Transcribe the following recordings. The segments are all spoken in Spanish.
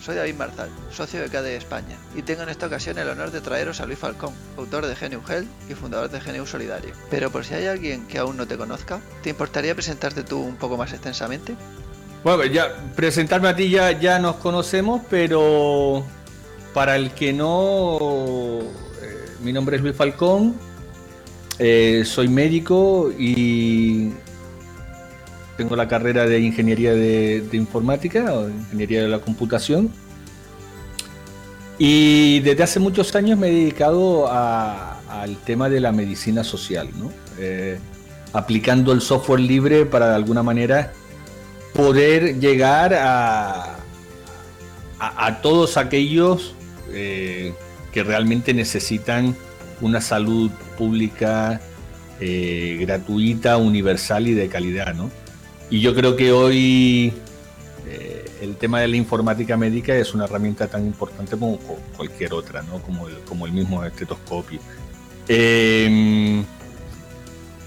Soy David Marzal, socio de KDE España, y tengo en esta ocasión el honor de traeros a Luis Falcón, autor de GNU Health y fundador de GNU Solidario. Pero por si hay alguien que aún no te conozca, ¿te importaría presentarte tú un poco más extensamente? Bueno, ya presentarme a ti ya, ya nos conocemos, pero para el que no, eh, mi nombre es Luis Falcón, eh, soy médico y tengo la carrera de ingeniería de, de informática o ingeniería de la computación. Y desde hace muchos años me he dedicado al tema de la medicina social, ¿no? Eh, aplicando el software libre para de alguna manera poder llegar a, a, a todos aquellos eh, que realmente necesitan una salud pública eh, gratuita, universal y de calidad, ¿no? Y yo creo que hoy eh, el tema de la informática médica es una herramienta tan importante como cu- cualquier otra, ¿no? Como el, como el mismo estetoscopio. Eh,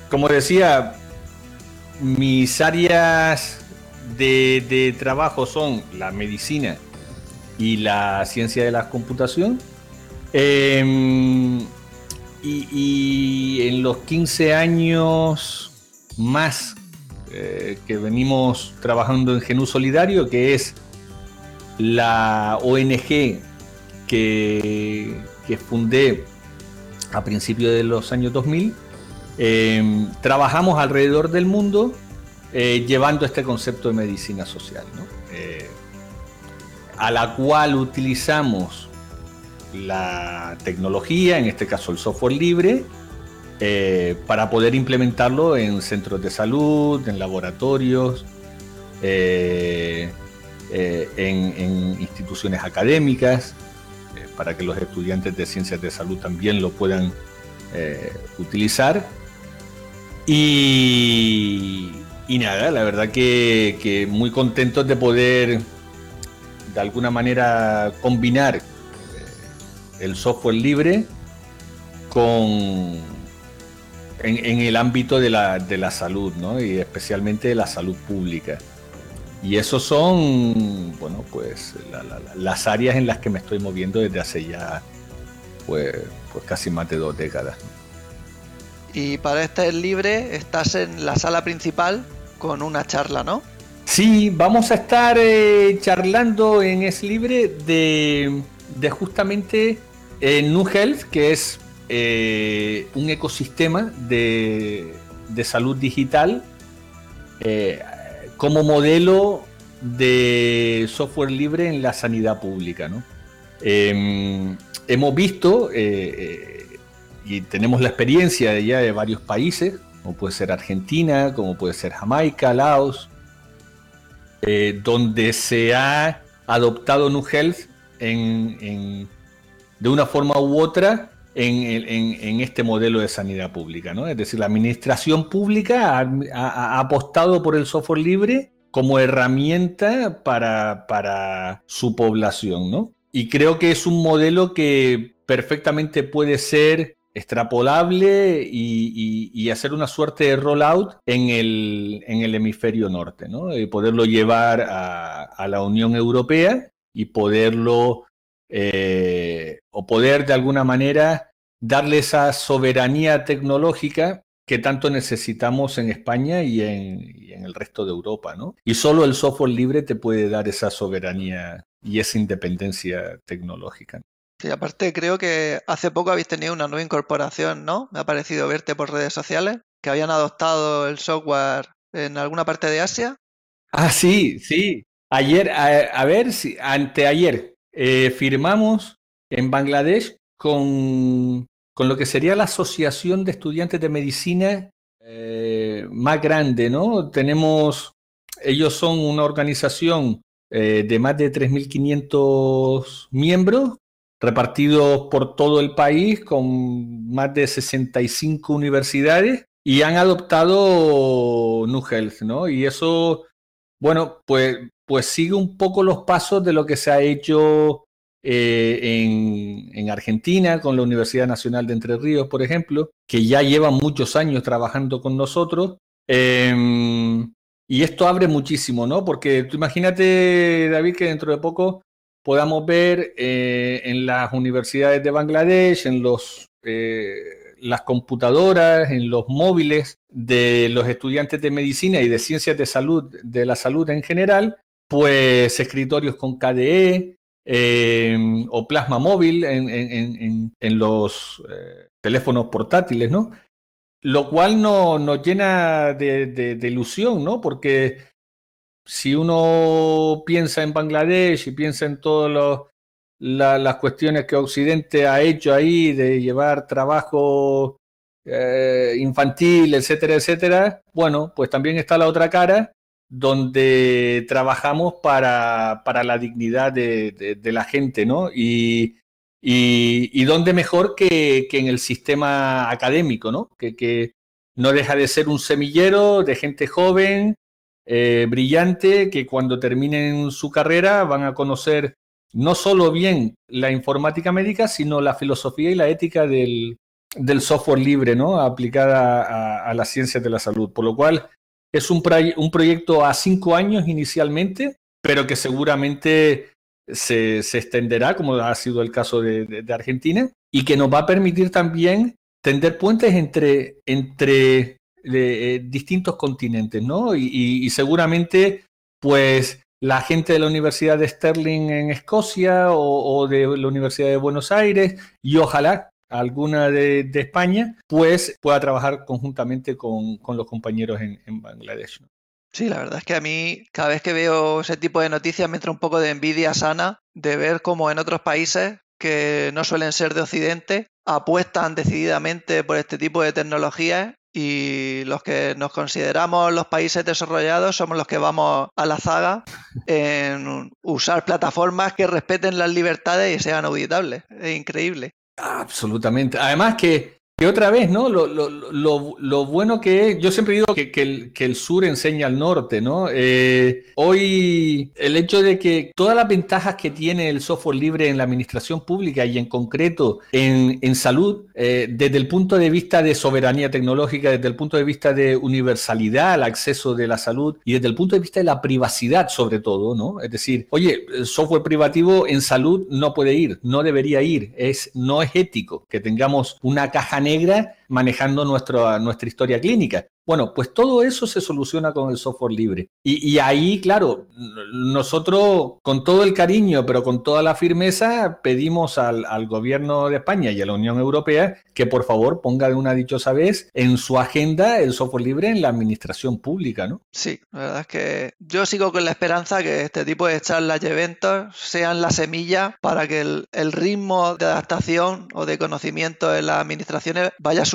como decía, mis áreas de, trabajo son la medicina y la ciencia de la computación. Y, y en los 15 años más eh, que venimos trabajando en Genú Solidario, que es la ONG que, que fundé a principios de los años 2000, eh, trabajamos alrededor del mundo eh, llevando este concepto de medicina social. Eh, a la cual utilizamos la tecnología, en este caso el software libre, eh, para poder implementarlo en centros de salud, en laboratorios, eh, eh, en, instituciones académicas, para que los estudiantes de ciencias de salud también lo puedan utilizar. Y, nada, la verdad que, muy contentos de poder de alguna manera combinar el software libre con en, en el ámbito de la, de la salud, ¿no? Y especialmente de la salud pública. Y esos son, bueno, pues la- la- la- las áreas en las que me estoy moviendo desde hace ya, pues, pues casi más de dos décadas. Y para este libre estás en la sala principal con una charla, ¿no? Sí, vamos a estar eh, charlando en Es Libre de, de justamente eh, New Health, que es eh, un ecosistema de, de salud digital eh, como modelo de software libre en la sanidad pública. ¿no? Eh, hemos visto eh, y tenemos la experiencia ya de varios países, como puede ser Argentina, como puede ser Jamaica, Laos, donde se ha adoptado Nu Health en, en- de una forma u otra en, este modelo de sanidad pública. Es decir, la administración pública ha, apostado por el software libre como herramienta para, su población. Y creo que es un modelo que perfectamente puede ser extrapolable y, hacer una suerte de rollout en el, en el hemisferio norte, poderlo llevar a, a la Unión Europea y poderlo, eh, o poder de alguna manera darle esa soberanía tecnológica que tanto necesitamos en España y en, y en el resto de Europa, ¿no? Y solo el software libre te puede dar esa soberanía y esa independencia tecnológica. Sí, aparte creo que hace poco habéis tenido una nueva incorporación, ¿no? Me ha parecido verte por redes sociales, que habían adoptado el software en alguna parte de Asia. Ah, sí, sí. Ayer, a, a ver si, anteayer, eh, firmamos en Bangladesh con, con lo que sería la Asociación de Estudiantes de Medicina eh, más grande, ¿no? Tenemos ellos son una organización eh, de más de 3.500 miembros repartidos por todo el país con más de 65 universidades y han adoptado New Health, ¿no? Y eso, bueno, pues, pues sigue un poco los pasos de lo que se ha hecho eh, en, en, Argentina con la Universidad Nacional de Entre Ríos, por ejemplo, que ya lleva muchos años trabajando con nosotros. Eh, y esto abre muchísimo, ¿no? Porque tú imagínate, David, que dentro de poco podamos ver eh, en las universidades de Bangladesh, en los, eh, las computadoras, en los móviles de los estudiantes de medicina y de ciencias de salud, de la salud en general, pues escritorios con KDE eh, o plasma móvil en, en, en los teléfonos portátiles, ¿no? Lo cual no, nos llena de, de, de ilusión, ¿no? Porque si uno piensa en Bangladesh y piensa en todas la, las cuestiones que Occidente ha hecho ahí de llevar trabajo eh, infantil, etcétera, etcétera, bueno, pues también está la otra cara donde trabajamos para, para la dignidad de, de, la gente, ¿no? Y, y, y dónde mejor que, que, en el sistema académico, ¿no? Que, que no deja de ser un semillero de gente joven eh, brillante que cuando terminen su carrera van a conocer no solo bien la informática médica, sino la filosofía y la ética del, del software libre, ¿no? Aplicada a, a, las ciencias de la salud. Por lo cual es un, un proyecto a cinco años inicialmente, pero que seguramente se, se extenderá, como ha sido el caso de, Argentina, y que nos va a permitir también tender puentes entre, entre de, eh, distintos continentes, ¿no? Y, seguramente, pues, la gente de la Universidad de Sterling en Escocia o de la Universidad de Buenos Aires y ojalá alguna de, España, pues pueda trabajar conjuntamente con, con los compañeros en, en Bangladesh. Sí, la verdad es que a mí cada vez que veo ese tipo de noticias me entra un poco de envidia sana de ver cómo en otros países que no suelen ser de Occidente apuestan decididamente por este tipo de tecnologías y los que nos consideramos los países desarrollados somos los que vamos a la zaga en usar plataformas que respeten las libertades y sean auditables. Es increíble. Absolutamente. Además que que otra vez, ¿no? Lo, lo, lo, lo, bueno que es, yo siempre digo que, que, el, sur enseña al norte, ¿no? Eh, hoy el hecho de que todas las ventajas que tiene el software libre en la administración pública y en concreto en, en salud, eh, desde el punto de vista de soberanía tecnológica, desde el punto de vista de universalidad al acceso de la salud y desde el punto de vista de la privacidad sobre todo, ¿no? Es decir, oye, el software privativo en salud no puede ir, no debería ir, es, no es ético que tengamos una caja negra negra manejando nuestro, nuestra historia clínica. Bueno, pues todo eso se soluciona con el software libre. Y, ahí, claro, nosotros con todo el cariño, pero con toda la firmeza, pedimos al, gobierno de España y a la Unión Europea que por favor ponga de una dichosa vez en su agenda el software libre en la administración pública, ¿no? Sí, la verdad es que yo sigo con la esperanza que este tipo de charlas y eventos sean la semilla para que el, ritmo de adaptación o de conocimiento en las administraciones vaya.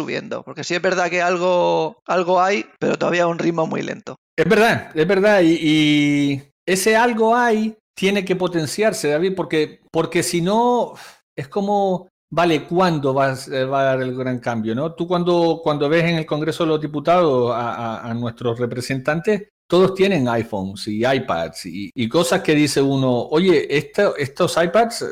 Porque sí es verdad que algo, algo hay, pero todavía un ritmo muy lento. Es verdad, es verdad. Y, ese algo hay tiene que potenciarse, David, porque, porque si no, es como, vale, ¿cuándo va, va, a dar el gran cambio? ¿no? Tú cuando, cuando ves en el Congreso de los Diputados a nuestros representantes, todos tienen iPhones y iPads y, y, cosas que dice uno, oye, esto, estos iPads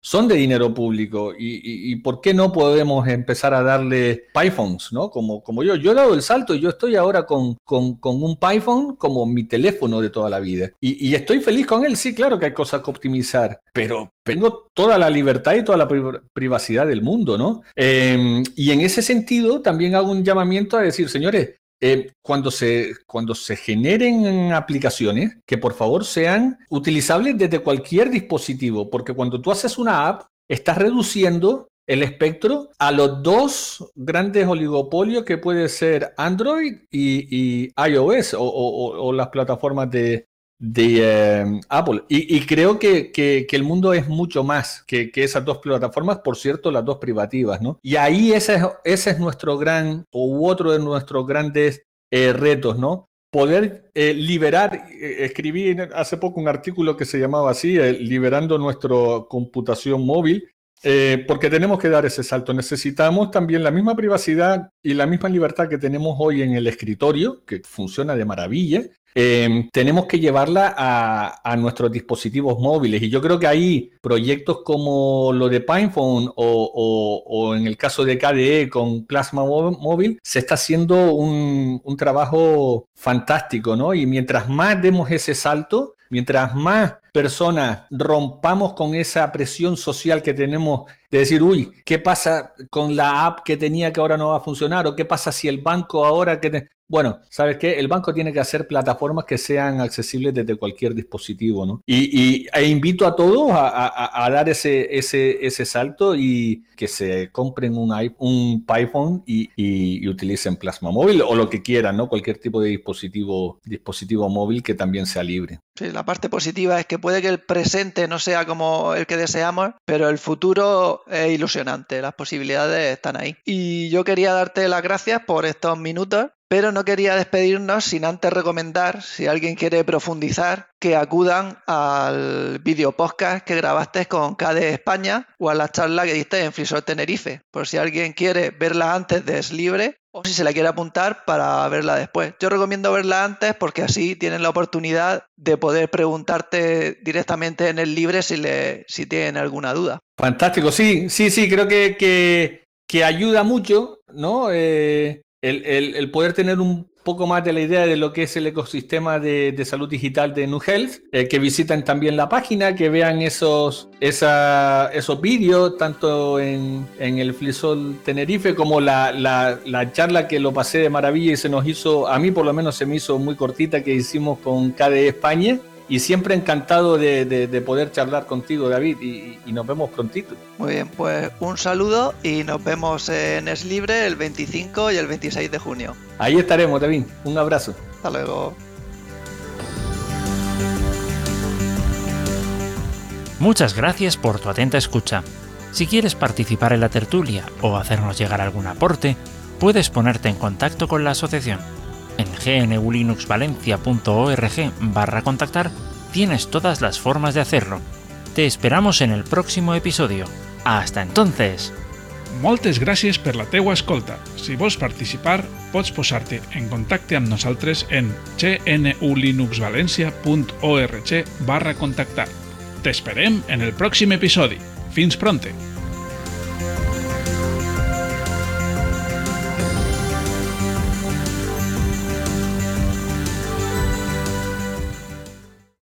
son de dinero público y, ¿por qué no podemos empezar a darle iPhones, ¿no? Como, como yo, yo he dado el salto y yo estoy ahora con, con, un iPhone como mi teléfono de toda la vida y, estoy feliz con él, sí, claro que hay cosas que optimizar, pero tengo toda la libertad y toda la privacidad del mundo, ¿no? Eh, y en ese sentido también hago un llamamiento a decir, señores, eh, cuando, se, cuando se generen aplicaciones, que por favor sean utilizables desde cualquier dispositivo, porque cuando tú haces una app, estás reduciendo el espectro a los dos grandes oligopolios que puede ser Android y, iOS o, o, las plataformas de, de eh, Apple. Y, creo que, que, que, el mundo es mucho más que, que, esas dos plataformas, por cierto, las dos privativas, ¿no? Y ahí ese es, ese es nuestro gran, o otro de nuestros grandes eh, retos, ¿no? poder eh, liberar, eh, escribí hace poco un artículo que se llamaba así, eh, liberando nuestra computación móvil, porque tenemos que dar ese salto. Necesitamos también la misma privacidad y la misma libertad que tenemos hoy en el escritorio, que funciona de maravilla, Em, tenemos que llevarla a, nuestros dispositivos móviles. Y yo creo que hay proyectos como lo de PinePhone o, en el caso de KDE con Plasma Móvil, se está haciendo un, un trabajo fantástico, ¿no? Y mientras más demos ese salto, mientras más personas rompamos con esa presión social que tenemos de decir, uy, ¿qué pasa con la app que tenía que ahora no va a funcionar? ¿O qué pasa si el banco ahora que... Bueno, ¿sabes qué? El banco tiene que hacer plataformas que sean accesibles desde cualquier dispositivo, ¿no? Y, e invito a todos a, dar ese, salto y que se compren un, un iPhone y, utilicen Plasma Móvil o lo que quieran, ¿no? Cualquier tipo de dispositivo móvil que también sea libre. Sí, la parte positiva es que puede que el presente no sea como el que deseamos, pero el futuro es ilusionante, las posibilidades están ahí. Y yo quería darte las gracias por estos minutos pero no quería despedirnos sin antes recomendar, si alguien quiere profundizar, que acudan al video podcast que grabaste con KDE España o a la charla que diste en Frisol Tenerife. Por si alguien quiere verla antes de Es Libre o si se la quiere apuntar para verla después. Yo recomiendo verla antes porque así tienen la oportunidad de poder preguntarte directamente en el libre si, le, si tienen alguna duda. Fantástico, sí, sí, sí, creo que, que, ayuda mucho, ¿no? Eh, el, poder tener un poco más de la idea de lo que es el ecosistema de, salud digital de New Health, eh, que visiten también la página, que vean esos, esos vídeos, tanto en, el Flisol Tenerife como la, la, charla que lo pasé de maravilla y se nos hizo, a mí por lo menos se me hizo muy cortita, que hicimos con KDE España y siempre encantado de, poder charlar contigo, David, y, nos vemos prontito. Muy bien, pues un saludo y nos vemos en Es Libre el 25 y el 26 de junio. Ahí estaremos, David. Un abrazo. Hasta luego. Muchas gracias por tu atenta escucha. Si quieres participar en la tertulia o hacernos llegar algún aporte, puedes ponerte en contacto con la asociación en gnulinuxvalencia.org barra contactar tienes todas las formas de hacerlo. Te esperamos en el próximo episodio. Hasta entonces! Moltes gràcies per la teua escolta. Si vols participar, pots posar-te en contacte amb nosaltres en gnulinuxvalencia.org barra contactar. T'esperem en el pròxim episodi. Fins pronte!